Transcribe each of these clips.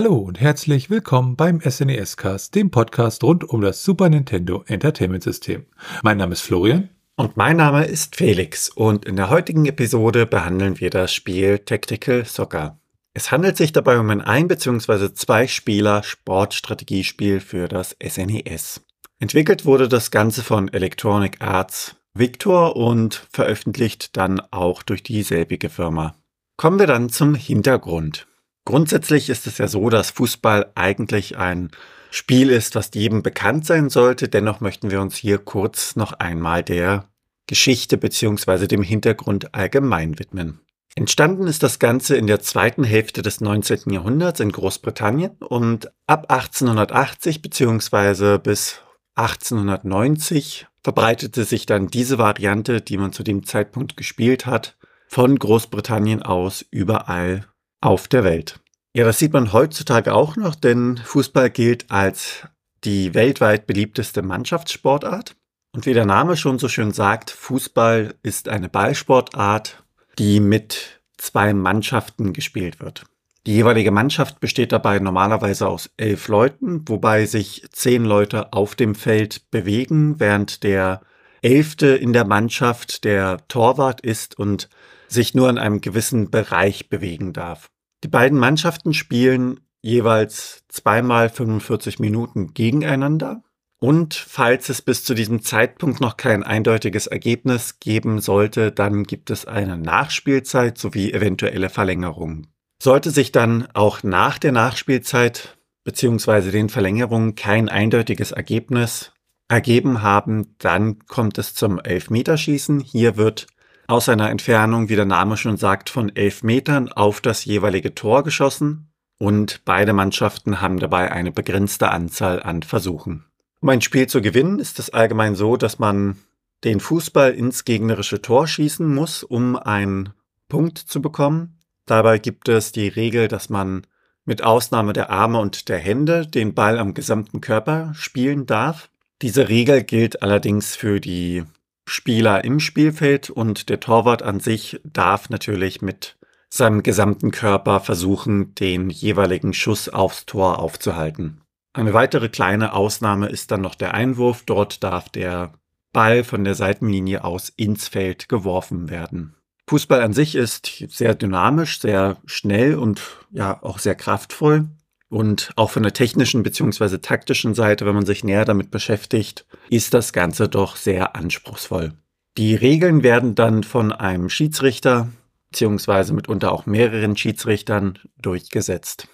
Hallo und herzlich willkommen beim SNES Cast, dem Podcast rund um das Super Nintendo Entertainment System. Mein Name ist Florian. Und mein Name ist Felix und in der heutigen Episode behandeln wir das Spiel Tactical Soccer. Es handelt sich dabei um ein ein- bzw. zwei Spieler Sportstrategiespiel für das SNES. Entwickelt wurde das Ganze von Electronic Arts Victor und veröffentlicht dann auch durch dieselbige Firma. Kommen wir dann zum Hintergrund. Grundsätzlich ist es ja so, dass Fußball eigentlich ein Spiel ist, was jedem bekannt sein sollte. Dennoch möchten wir uns hier kurz noch einmal der Geschichte bzw. dem Hintergrund allgemein widmen. Entstanden ist das Ganze in der zweiten Hälfte des 19. Jahrhunderts in Großbritannien und ab 1880 bzw. bis 1890 verbreitete sich dann diese Variante, die man zu dem Zeitpunkt gespielt hat, von Großbritannien aus überall auf der Welt. Ja, das sieht man heutzutage auch noch, denn Fußball gilt als die weltweit beliebteste Mannschaftssportart. Und wie der Name schon so schön sagt, Fußball ist eine Ballsportart, die mit zwei Mannschaften gespielt wird. Die jeweilige Mannschaft besteht dabei normalerweise aus elf Leuten, wobei sich zehn Leute auf dem Feld bewegen, während der elfte in der Mannschaft der Torwart ist und sich nur in einem gewissen Bereich bewegen darf. Die beiden Mannschaften spielen jeweils zweimal 45 Minuten gegeneinander. Und falls es bis zu diesem Zeitpunkt noch kein eindeutiges Ergebnis geben sollte, dann gibt es eine Nachspielzeit sowie eventuelle Verlängerungen. Sollte sich dann auch nach der Nachspielzeit bzw. den Verlängerungen kein eindeutiges Ergebnis ergeben haben, dann kommt es zum Elfmeterschießen. Hier wird aus einer Entfernung, wie der Name schon sagt, von elf Metern auf das jeweilige Tor geschossen und beide Mannschaften haben dabei eine begrenzte Anzahl an Versuchen. Um ein Spiel zu gewinnen, ist es allgemein so, dass man den Fußball ins gegnerische Tor schießen muss, um einen Punkt zu bekommen. Dabei gibt es die Regel, dass man mit Ausnahme der Arme und der Hände den Ball am gesamten Körper spielen darf. Diese Regel gilt allerdings für die Spieler im Spielfeld und der Torwart an sich darf natürlich mit seinem gesamten Körper versuchen, den jeweiligen Schuss aufs Tor aufzuhalten. Eine weitere kleine Ausnahme ist dann noch der Einwurf. Dort darf der Ball von der Seitenlinie aus ins Feld geworfen werden. Fußball an sich ist sehr dynamisch, sehr schnell und ja auch sehr kraftvoll. Und auch von der technischen bzw. taktischen Seite, wenn man sich näher damit beschäftigt, ist das Ganze doch sehr anspruchsvoll. Die Regeln werden dann von einem Schiedsrichter bzw. mitunter auch mehreren Schiedsrichtern durchgesetzt.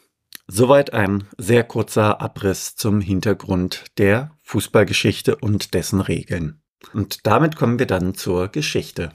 Soweit ein sehr kurzer Abriss zum Hintergrund der Fußballgeschichte und dessen Regeln. Und damit kommen wir dann zur Geschichte.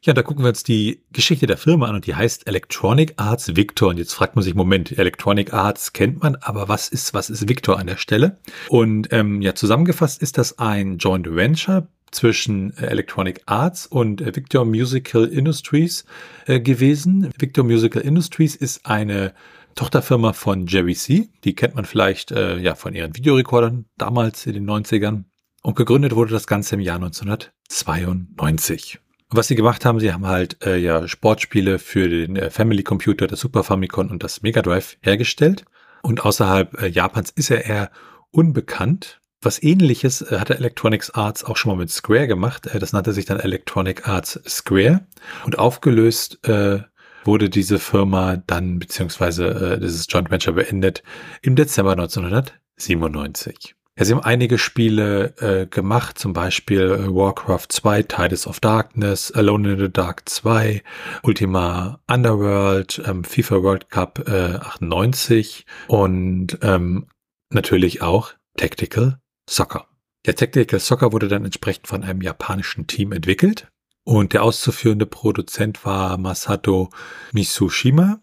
Ja, da gucken wir uns die Geschichte der Firma an und die heißt Electronic Arts Victor. Und jetzt fragt man sich, Moment, Electronic Arts kennt man, aber was ist, was ist Victor an der Stelle? Und ähm, ja, zusammengefasst ist das ein Joint Venture zwischen äh, Electronic Arts und äh, Victor Musical Industries äh, gewesen. Victor Musical Industries ist eine Tochterfirma von Jerry C. Die kennt man vielleicht äh, ja von ihren Videorekordern damals in den 90ern. Und gegründet wurde das Ganze im Jahr 1992. Was sie gemacht haben, sie haben halt äh, ja Sportspiele für den äh, Family Computer, das Super Famicom und das Mega Drive hergestellt. Und außerhalb äh, Japans ist er eher unbekannt. Was ähnliches äh, hatte Electronics Arts auch schon mal mit Square gemacht. Äh, das nannte sich dann Electronic Arts Square. Und aufgelöst äh, wurde diese Firma dann, beziehungsweise äh, dieses Joint Venture beendet im Dezember 1997. Ja, sie haben einige Spiele äh, gemacht, zum Beispiel äh, Warcraft 2, Tidus of Darkness, Alone in the Dark 2, Ultima Underworld, ähm, FIFA World Cup äh, 98 und ähm, natürlich auch Tactical Soccer. Der Tactical Soccer wurde dann entsprechend von einem japanischen Team entwickelt und der auszuführende Produzent war Masato Mitsushima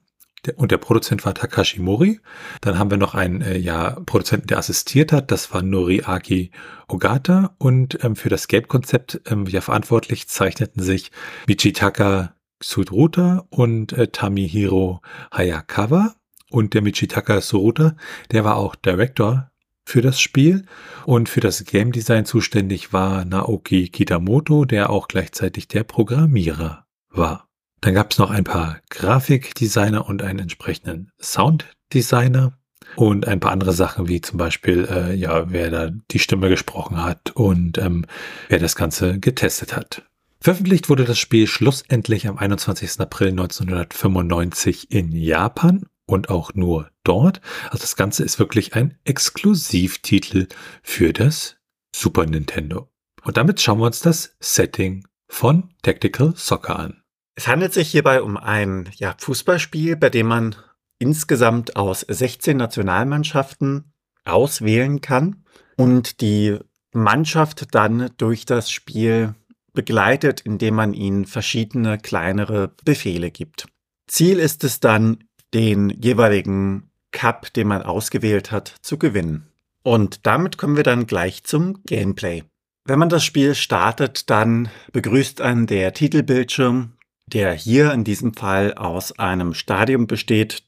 und der Produzent war Takashi Mori. Dann haben wir noch einen äh, ja, Produzenten, der assistiert hat. Das war Noriaki Ogata. Und ähm, für das Game-Konzept ähm, ja, verantwortlich zeichneten sich Michitaka Tsuruta und äh, Tamihiro Hayakawa. Und der Michitaka Tsuruta, der war auch Director für das Spiel. Und für das Game Design zuständig war Naoki Kitamoto, der auch gleichzeitig der Programmierer war. Dann gab es noch ein paar Grafikdesigner und einen entsprechenden Sounddesigner. und ein paar andere Sachen wie zum Beispiel, äh, ja, wer da die Stimme gesprochen hat und ähm, wer das Ganze getestet hat. Veröffentlicht wurde das Spiel schlussendlich am 21. April 1995 in Japan und auch nur dort. Also das Ganze ist wirklich ein Exklusivtitel für das Super Nintendo. Und damit schauen wir uns das Setting von Tactical Soccer an. Es handelt sich hierbei um ein ja, Fußballspiel, bei dem man insgesamt aus 16 Nationalmannschaften auswählen kann und die Mannschaft dann durch das Spiel begleitet, indem man ihnen verschiedene kleinere Befehle gibt. Ziel ist es dann, den jeweiligen Cup, den man ausgewählt hat, zu gewinnen. Und damit kommen wir dann gleich zum Gameplay. Wenn man das Spiel startet, dann begrüßt einen der Titelbildschirm, der hier in diesem Fall aus einem Stadium besteht,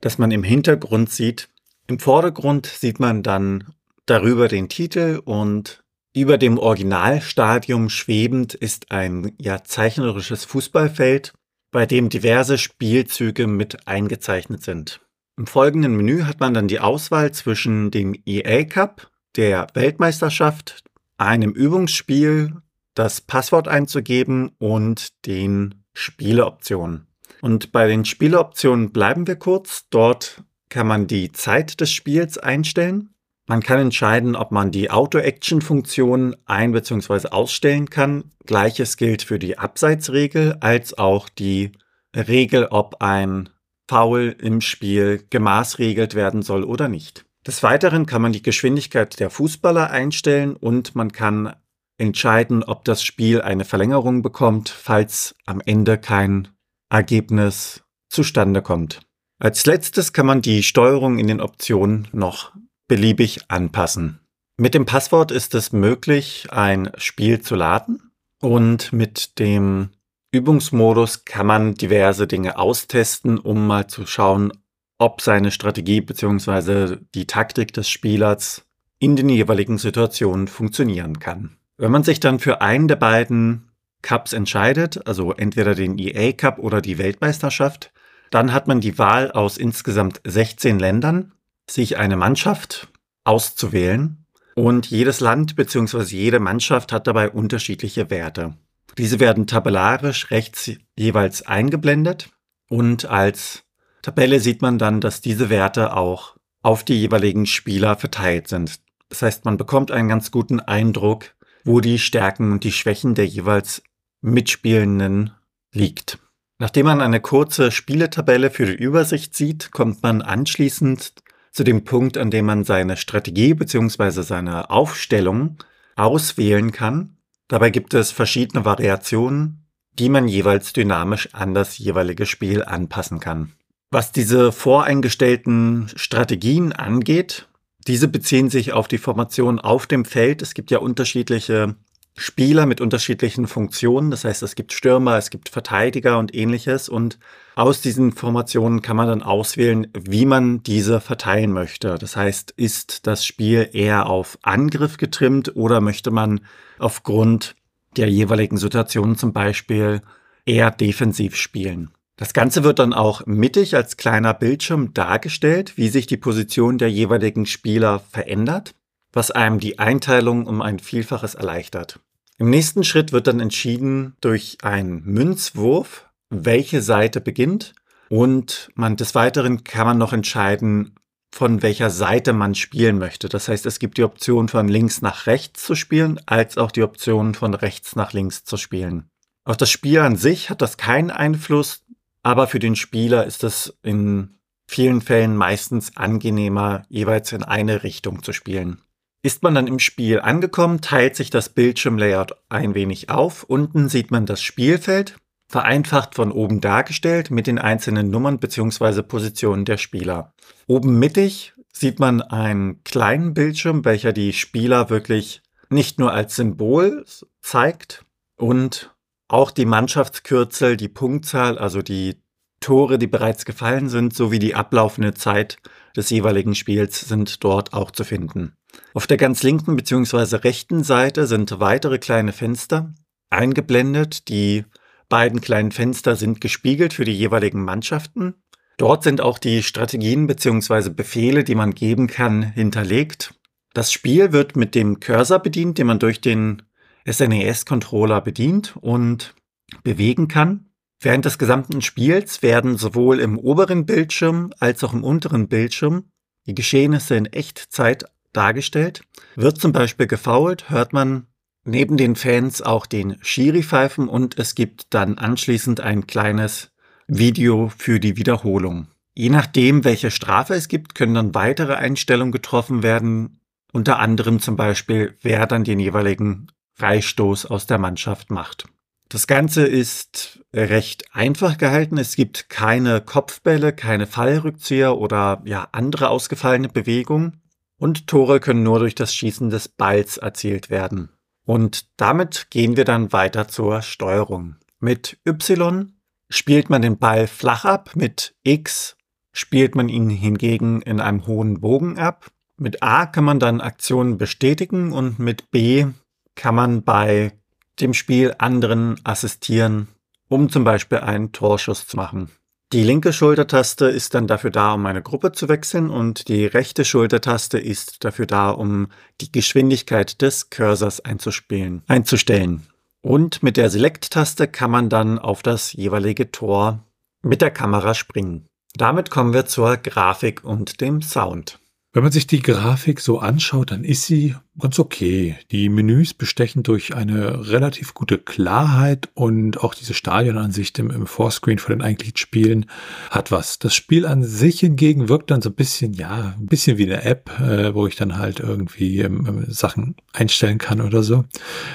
das man im Hintergrund sieht. Im Vordergrund sieht man dann darüber den Titel und über dem Originalstadium schwebend ist ein ja zeichnerisches Fußballfeld, bei dem diverse Spielzüge mit eingezeichnet sind. Im folgenden Menü hat man dann die Auswahl zwischen dem EA Cup, der Weltmeisterschaft, einem Übungsspiel, das Passwort einzugeben und den Spieleoptionen. Und bei den Spieleoptionen bleiben wir kurz. Dort kann man die Zeit des Spiels einstellen. Man kann entscheiden, ob man die Auto-Action-Funktion ein- bzw. ausstellen kann. Gleiches gilt für die Abseitsregel als auch die Regel, ob ein Foul im Spiel gemaßregelt werden soll oder nicht. Des Weiteren kann man die Geschwindigkeit der Fußballer einstellen und man kann entscheiden, ob das Spiel eine Verlängerung bekommt, falls am Ende kein Ergebnis zustande kommt. Als letztes kann man die Steuerung in den Optionen noch beliebig anpassen. Mit dem Passwort ist es möglich, ein Spiel zu laden und mit dem Übungsmodus kann man diverse Dinge austesten, um mal zu schauen, ob seine Strategie bzw. die Taktik des Spielers in den jeweiligen Situationen funktionieren kann. Wenn man sich dann für einen der beiden Cups entscheidet, also entweder den EA Cup oder die Weltmeisterschaft, dann hat man die Wahl aus insgesamt 16 Ländern sich eine Mannschaft auszuwählen und jedes Land bzw. jede Mannschaft hat dabei unterschiedliche Werte. Diese werden tabellarisch rechts jeweils eingeblendet und als Tabelle sieht man dann, dass diese Werte auch auf die jeweiligen Spieler verteilt sind. Das heißt, man bekommt einen ganz guten Eindruck, wo die Stärken und die Schwächen der jeweils Mitspielenden liegt. Nachdem man eine kurze Spieletabelle für die Übersicht sieht, kommt man anschließend zu dem Punkt, an dem man seine Strategie bzw. seine Aufstellung auswählen kann. Dabei gibt es verschiedene Variationen, die man jeweils dynamisch an das jeweilige Spiel anpassen kann. Was diese voreingestellten Strategien angeht, diese beziehen sich auf die Formation auf dem Feld. Es gibt ja unterschiedliche Spieler mit unterschiedlichen Funktionen. Das heißt, es gibt Stürmer, es gibt Verteidiger und ähnliches. Und aus diesen Formationen kann man dann auswählen, wie man diese verteilen möchte. Das heißt, ist das Spiel eher auf Angriff getrimmt oder möchte man aufgrund der jeweiligen Situation zum Beispiel eher defensiv spielen? Das Ganze wird dann auch mittig als kleiner Bildschirm dargestellt, wie sich die Position der jeweiligen Spieler verändert, was einem die Einteilung um ein Vielfaches erleichtert. Im nächsten Schritt wird dann entschieden durch einen Münzwurf, welche Seite beginnt. Und man, des Weiteren kann man noch entscheiden, von welcher Seite man spielen möchte. Das heißt, es gibt die Option von links nach rechts zu spielen, als auch die Option von rechts nach links zu spielen. Auf das Spiel an sich hat das keinen Einfluss, aber für den Spieler ist es in vielen Fällen meistens angenehmer, jeweils in eine Richtung zu spielen. Ist man dann im Spiel angekommen, teilt sich das Bildschirmlayout ein wenig auf. Unten sieht man das Spielfeld, vereinfacht von oben dargestellt mit den einzelnen Nummern bzw. Positionen der Spieler. Oben mittig sieht man einen kleinen Bildschirm, welcher die Spieler wirklich nicht nur als Symbol zeigt und auch die Mannschaftskürzel, die Punktzahl, also die Tore, die bereits gefallen sind, sowie die ablaufende Zeit des jeweiligen Spiels sind dort auch zu finden. Auf der ganz linken bzw. rechten Seite sind weitere kleine Fenster eingeblendet. Die beiden kleinen Fenster sind gespiegelt für die jeweiligen Mannschaften. Dort sind auch die Strategien bzw. Befehle, die man geben kann, hinterlegt. Das Spiel wird mit dem Cursor bedient, den man durch den SNES-Controller bedient und bewegen kann. Während des gesamten Spiels werden sowohl im oberen Bildschirm als auch im unteren Bildschirm die Geschehnisse in Echtzeit dargestellt. Wird zum Beispiel gefault, hört man neben den Fans auch den Schiri pfeifen und es gibt dann anschließend ein kleines Video für die Wiederholung. Je nachdem, welche Strafe es gibt, können dann weitere Einstellungen getroffen werden, unter anderem zum Beispiel, wer dann den jeweiligen Freistoß aus der Mannschaft macht. Das Ganze ist recht einfach gehalten. Es gibt keine Kopfbälle, keine Fallrückzieher oder ja, andere ausgefallene Bewegungen. Und Tore können nur durch das Schießen des Balls erzielt werden. Und damit gehen wir dann weiter zur Steuerung. Mit Y spielt man den Ball flach ab, mit X spielt man ihn hingegen in einem hohen Bogen ab. Mit A kann man dann Aktionen bestätigen und mit B kann man bei dem Spiel anderen assistieren, um zum Beispiel einen Torschuss zu machen. Die linke Schultertaste ist dann dafür da, um eine Gruppe zu wechseln und die rechte Schultertaste ist dafür da, um die Geschwindigkeit des Cursors einzustellen. Und mit der Select-Taste kann man dann auf das jeweilige Tor mit der Kamera springen. Damit kommen wir zur Grafik und dem Sound. Wenn man sich die Grafik so anschaut, dann ist sie ganz okay. Die Menüs bestechen durch eine relativ gute Klarheit und auch diese Stadionansicht im, im Vorscreen von den eigentlichen Spielen hat was. Das Spiel an sich hingegen wirkt dann so ein bisschen, ja, ein bisschen wie eine App, äh, wo ich dann halt irgendwie ähm, Sachen einstellen kann oder so.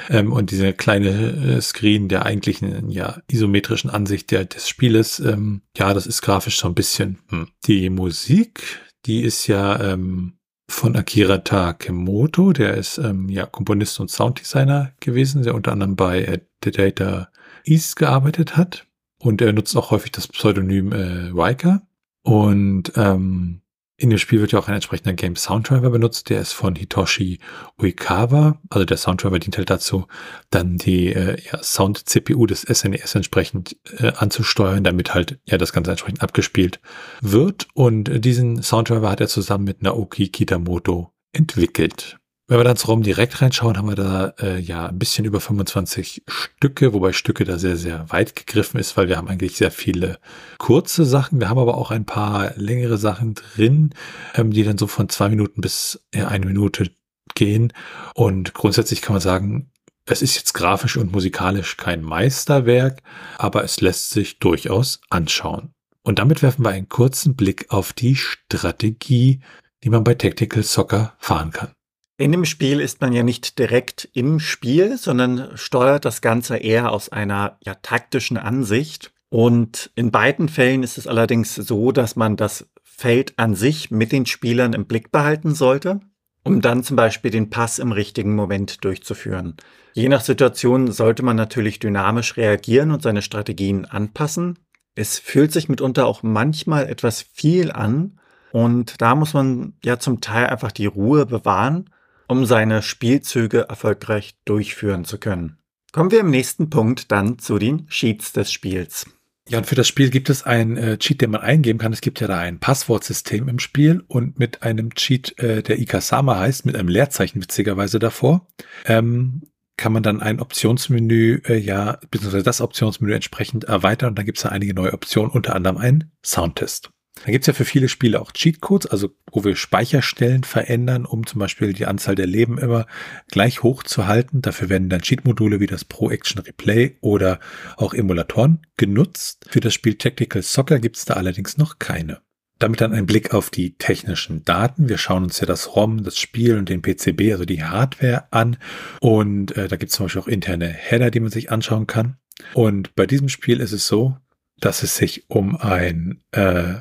Ähm, und diese kleine äh, Screen der eigentlichen, ja, isometrischen Ansicht der, des Spieles, ähm, ja, das ist grafisch so ein bisschen. Hm. Die Musik, die ist ja ähm, von Akira Takemoto, der ist ähm, ja Komponist und Sounddesigner gewesen, der unter anderem bei äh, The Data East gearbeitet hat. Und er nutzt auch häufig das Pseudonym äh, Riker. Und ähm, in dem Spiel wird ja auch ein entsprechender Game Soundtracker benutzt, der ist von Hitoshi Uikawa. Also der Soundtracker dient halt dazu, dann die äh, ja, Sound-CPU des SNES e entsprechend äh, anzusteuern, damit halt ja das Ganze entsprechend abgespielt wird. Und diesen Soundtracker hat er zusammen mit Naoki Kitamoto entwickelt. Wenn wir dann zu ROM direkt reinschauen, haben wir da äh, ja ein bisschen über 25 Stücke, wobei Stücke da sehr, sehr weit gegriffen ist, weil wir haben eigentlich sehr viele kurze Sachen. Wir haben aber auch ein paar längere Sachen drin, ähm, die dann so von zwei Minuten bis ja, eine Minute gehen. Und grundsätzlich kann man sagen, es ist jetzt grafisch und musikalisch kein Meisterwerk, aber es lässt sich durchaus anschauen. Und damit werfen wir einen kurzen Blick auf die Strategie, die man bei Tactical Soccer fahren kann. In dem Spiel ist man ja nicht direkt im Spiel, sondern steuert das Ganze eher aus einer ja, taktischen Ansicht. Und in beiden Fällen ist es allerdings so, dass man das Feld an sich mit den Spielern im Blick behalten sollte, um dann zum Beispiel den Pass im richtigen Moment durchzuführen. Je nach Situation sollte man natürlich dynamisch reagieren und seine Strategien anpassen. Es fühlt sich mitunter auch manchmal etwas viel an und da muss man ja zum Teil einfach die Ruhe bewahren um seine Spielzüge erfolgreich durchführen zu können. Kommen wir im nächsten Punkt dann zu den Cheats des Spiels. Ja, und für das Spiel gibt es ein äh, Cheat, den man eingeben kann. Es gibt ja da ein Passwortsystem im Spiel und mit einem Cheat, äh, der Ikasama heißt, mit einem Leerzeichen witzigerweise davor, ähm, kann man dann ein Optionsmenü, äh, ja, beziehungsweise das Optionsmenü entsprechend erweitern und dann gibt es da einige neue Optionen, unter anderem einen Soundtest. Da gibt's ja für viele Spiele auch Cheatcodes, also wo wir Speicherstellen verändern, um zum Beispiel die Anzahl der Leben immer gleich hoch zu halten. Dafür werden dann Cheat-Module wie das Pro Action Replay oder auch Emulatoren genutzt. Für das Spiel Tactical Soccer gibt's da allerdings noch keine. Damit dann ein Blick auf die technischen Daten. Wir schauen uns ja das ROM, das Spiel und den PCB, also die Hardware an. Und äh, da gibt es zum Beispiel auch interne Header, die man sich anschauen kann. Und bei diesem Spiel ist es so, dass es sich um ein äh,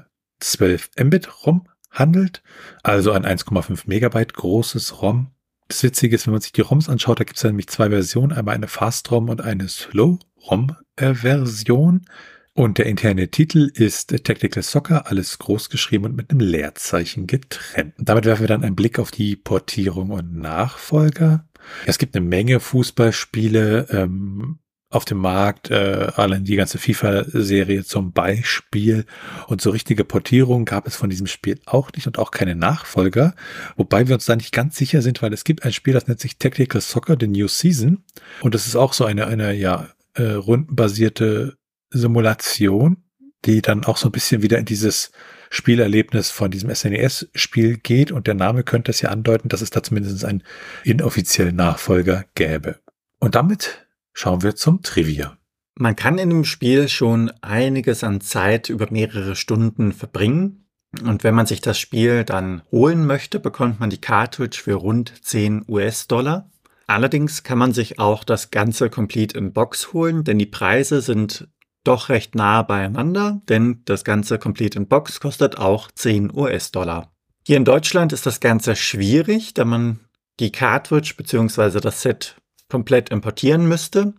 12 Mbit ROM handelt, also ein 1,5 Megabyte großes ROM. Das Witzige ist, wenn man sich die ROMs anschaut, da gibt es nämlich zwei Versionen, einmal eine Fast-ROM und eine Slow-ROM-Version. Und der interne Titel ist Tactical Soccer, alles groß geschrieben und mit einem Leerzeichen getrennt. Damit werfen wir dann einen Blick auf die Portierung und Nachfolger. Es gibt eine Menge Fußballspiele, ähm, auf dem Markt, äh, allein die ganze FIFA-Serie zum Beispiel. Und so richtige Portierungen gab es von diesem Spiel auch nicht und auch keine Nachfolger. Wobei wir uns da nicht ganz sicher sind, weil es gibt ein Spiel, das nennt sich Tactical Soccer, The New Season. Und das ist auch so eine, eine ja, äh, rundenbasierte Simulation, die dann auch so ein bisschen wieder in dieses Spielerlebnis von diesem SNES-Spiel geht. Und der Name könnte es ja andeuten, dass es da zumindest einen inoffiziellen Nachfolger gäbe. Und damit schauen wir zum Trivia. Man kann in dem Spiel schon einiges an Zeit über mehrere Stunden verbringen. Und wenn man sich das Spiel dann holen möchte, bekommt man die Cartridge für rund 10 US-Dollar. Allerdings kann man sich auch das Ganze Complete in Box holen, denn die Preise sind doch recht nah beieinander, denn das Ganze Complete in Box kostet auch 10 US-Dollar. Hier in Deutschland ist das Ganze schwierig, da man die Cartridge bzw. das Set komplett importieren müsste.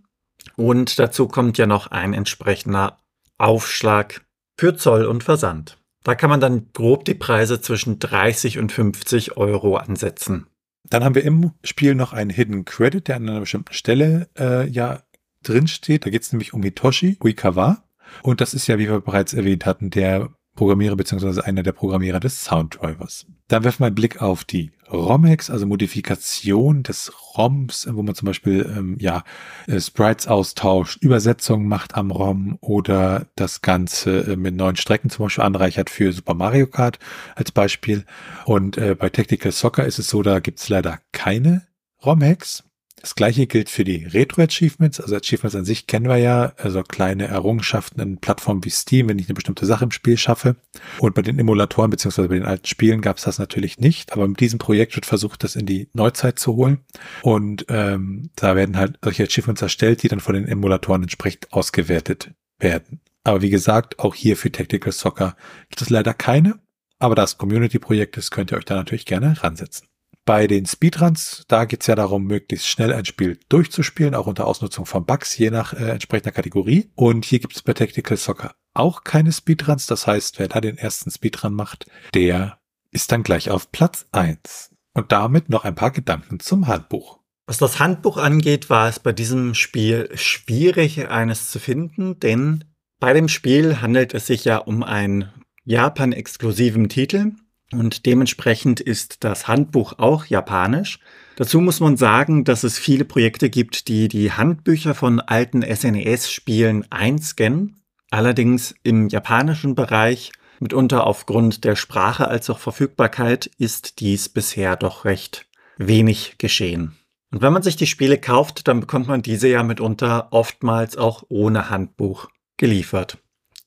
Und dazu kommt ja noch ein entsprechender Aufschlag für Zoll und Versand. Da kann man dann grob die Preise zwischen 30 und 50 Euro ansetzen. Dann haben wir im Spiel noch einen Hidden Credit, der an einer bestimmten Stelle äh, ja drin steht. Da geht es nämlich um Hitoshi Uikawa. Und das ist ja, wie wir bereits erwähnt hatten, der Programmierer bzw. einer der Programmierer des Sounddrivers. Dann werfen wir einen Blick auf die ROM-Hacks, also Modifikation des ROMs, wo man zum Beispiel ähm, ja äh, Sprites austauscht, Übersetzungen macht am ROM oder das Ganze äh, mit neuen Strecken zum Beispiel anreichert für Super Mario Kart als Beispiel. Und äh, bei Tactical Soccer ist es so, da gibt es leider keine ROM-Hacks. Das gleiche gilt für die Retro-Achievements. Also Achievements an sich kennen wir ja, also kleine Errungenschaften in Plattformen wie Steam, wenn ich eine bestimmte Sache im Spiel schaffe. Und bei den Emulatoren beziehungsweise bei den alten Spielen gab es das natürlich nicht. Aber mit diesem Projekt wird versucht, das in die Neuzeit zu holen. Und ähm, da werden halt solche Achievements erstellt, die dann von den Emulatoren entsprechend ausgewertet werden. Aber wie gesagt, auch hier für Tactical Soccer gibt es leider keine. Aber das Community-Projekt ist, könnt ihr euch da natürlich gerne ransetzen. Bei den Speedruns, da geht's ja darum, möglichst schnell ein Spiel durchzuspielen, auch unter Ausnutzung von Bugs, je nach äh, entsprechender Kategorie. Und hier gibt es bei Tactical Soccer auch keine Speedruns. Das heißt, wer da den ersten Speedrun macht, der ist dann gleich auf Platz eins. Und damit noch ein paar Gedanken zum Handbuch. Was das Handbuch angeht, war es bei diesem Spiel schwierig, eines zu finden, denn bei dem Spiel handelt es sich ja um einen Japan-exklusiven Titel und dementsprechend ist das Handbuch auch japanisch. Dazu muss man sagen, dass es viele Projekte gibt, die die Handbücher von alten SNES-Spielen einscannen. Allerdings im japanischen Bereich, mitunter aufgrund der Sprache als auch Verfügbarkeit, ist dies bisher doch recht wenig geschehen. Und wenn man sich die Spiele kauft, dann bekommt man diese ja mitunter oftmals auch ohne Handbuch geliefert.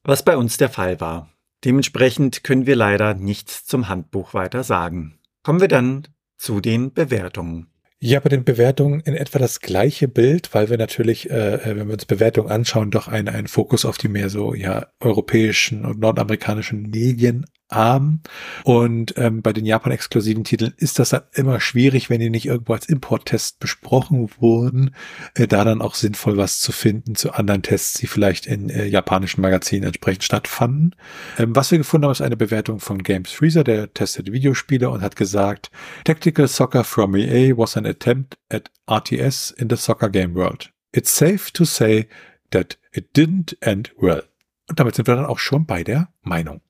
Was bei uns der Fall war. Dementsprechend können wir leider nichts zum Handbuch weiter sagen. Kommen wir dann zu den Bewertungen. Ja, bei den Bewertungen in etwa das gleiche Bild, weil wir natürlich, äh, äh wenn wir uns Bewertungen anschauen, doch einen, Fokus auf die mehr so ja europäischen und nordamerikanischen Medien arm. Und ähm, bei den Japan-exklusiven Titeln ist das dann immer schwierig, wenn die nicht irgendwo als Importtest besprochen wurden, äh, da dann auch sinnvoll was zu finden zu anderen Tests, die vielleicht in äh, japanischen Magazinen entsprechend stattfanden. Ähm, was wir gefunden haben, ist eine Bewertung von Games Freezer, der testet Videospiele und hat gesagt, Tactical Soccer from EA was an attempt at RTS in the soccer game world. It's safe to say that it didn't end well. Und damit sind wir dann auch schon bei der Meinung.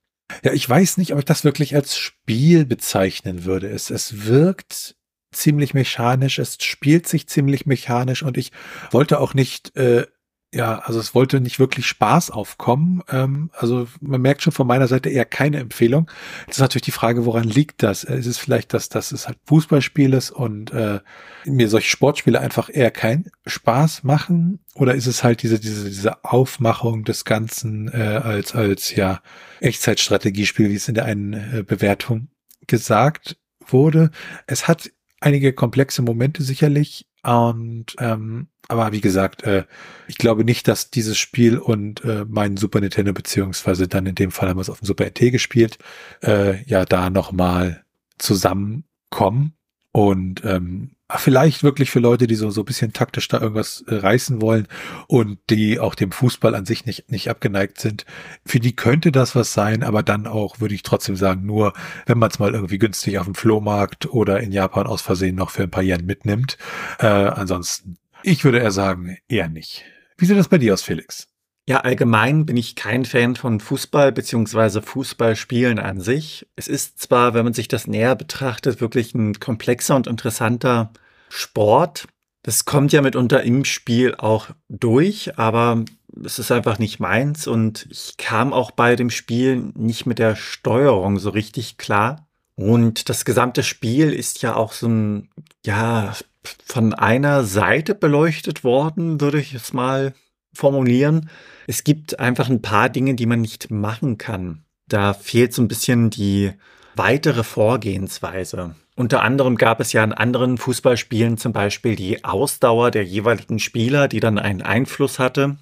Ja, ich weiß nicht, ob ich das wirklich als Spiel bezeichnen würde. Es, es wirkt ziemlich mechanisch, es spielt sich ziemlich mechanisch und ich wollte auch nicht äh, ja, also es wollte nicht wirklich Spaß aufkommen. Ähm, also man merkt schon von meiner Seite eher keine Empfehlung. Das ist natürlich die Frage, woran liegt das? Ist es vielleicht, dass, dass es halt Fußballspiel ist und äh, mir solche Sportspiele einfach eher keinen Spaß machen? Oder ist es halt diese, diese, diese Aufmachung des Ganzen äh, als, als ja Echtzeitstrategiespiel, wie es in der einen äh, Bewertung gesagt wurde? Es hat einige komplexe Momente sicherlich, und ähm, aber wie gesagt, äh, ich glaube nicht, dass dieses Spiel und äh, mein Super Nintendo, beziehungsweise dann in dem Fall haben wir es auf dem Super NT gespielt, äh, ja da nochmal zusammenkommen. Und ähm, vielleicht wirklich für Leute, die so, so ein bisschen taktisch da irgendwas äh, reißen wollen und die auch dem Fußball an sich nicht, nicht abgeneigt sind. Für die könnte das was sein, aber dann auch, würde ich trotzdem sagen, nur, wenn man es mal irgendwie günstig auf dem Flohmarkt oder in Japan aus Versehen noch für ein paar Yen mitnimmt. Äh, ansonsten, ich würde eher sagen, eher nicht. Wie sieht das bei dir aus, Felix? Ja, allgemein bin ich kein Fan von Fußball bzw. Fußballspielen an sich. Es ist zwar, wenn man sich das näher betrachtet, wirklich ein komplexer und interessanter Sport. Das kommt ja mitunter im Spiel auch durch, aber es ist einfach nicht meins und ich kam auch bei dem Spiel nicht mit der Steuerung so richtig klar. Und das gesamte Spiel ist ja auch so ein, ja, von einer Seite beleuchtet worden, würde ich es mal formulieren. Es gibt einfach ein paar Dinge, die man nicht machen kann. Da fehlt so ein bisschen die weitere Vorgehensweise. Unter anderem gab es ja in anderen Fußballspielen zum Beispiel die Ausdauer der jeweiligen Spieler, die dann einen Einfluss hatte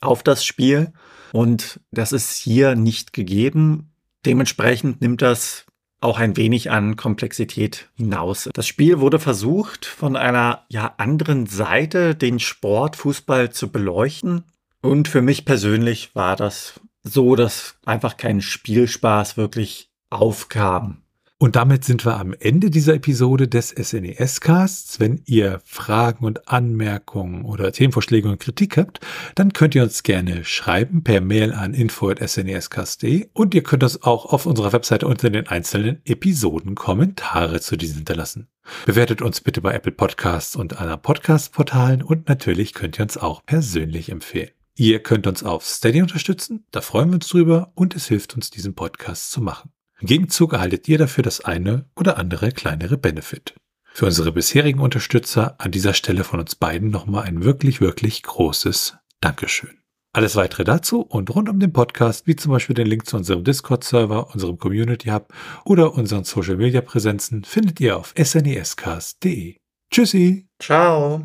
auf das Spiel. Und das ist hier nicht gegeben. Dementsprechend nimmt das auch ein wenig an Komplexität hinaus. Das Spiel wurde versucht, von einer ja anderen Seite den Sport Fußball zu beleuchten. Und für mich persönlich war das so, dass einfach kein Spielspaß wirklich aufkam. Und damit sind wir am Ende dieser Episode des SNES-Casts. Wenn ihr Fragen und Anmerkungen oder Themenvorschläge und Kritik habt, dann könnt ihr uns gerne schreiben per Mail an info.snescast.de und ihr könnt uns auch auf unserer Webseite unter den einzelnen Episoden Kommentare zu diesen hinterlassen. Bewertet uns bitte bei Apple Podcasts und anderen Podcast-Portalen und natürlich könnt ihr uns auch persönlich empfehlen. Ihr könnt uns auf Steady unterstützen, da freuen wir uns drüber und es hilft uns, diesen Podcast zu machen. Im Gegenzug erhaltet ihr dafür das eine oder andere kleinere Benefit. Für unsere bisherigen Unterstützer an dieser Stelle von uns beiden nochmal ein wirklich, wirklich großes Dankeschön. Alles weitere dazu und rund um den Podcast, wie zum Beispiel den Link zu unserem Discord-Server, unserem Community Hub oder unseren Social-Media-Präsenzen, findet ihr auf snescast.de. Tschüssi. Ciao.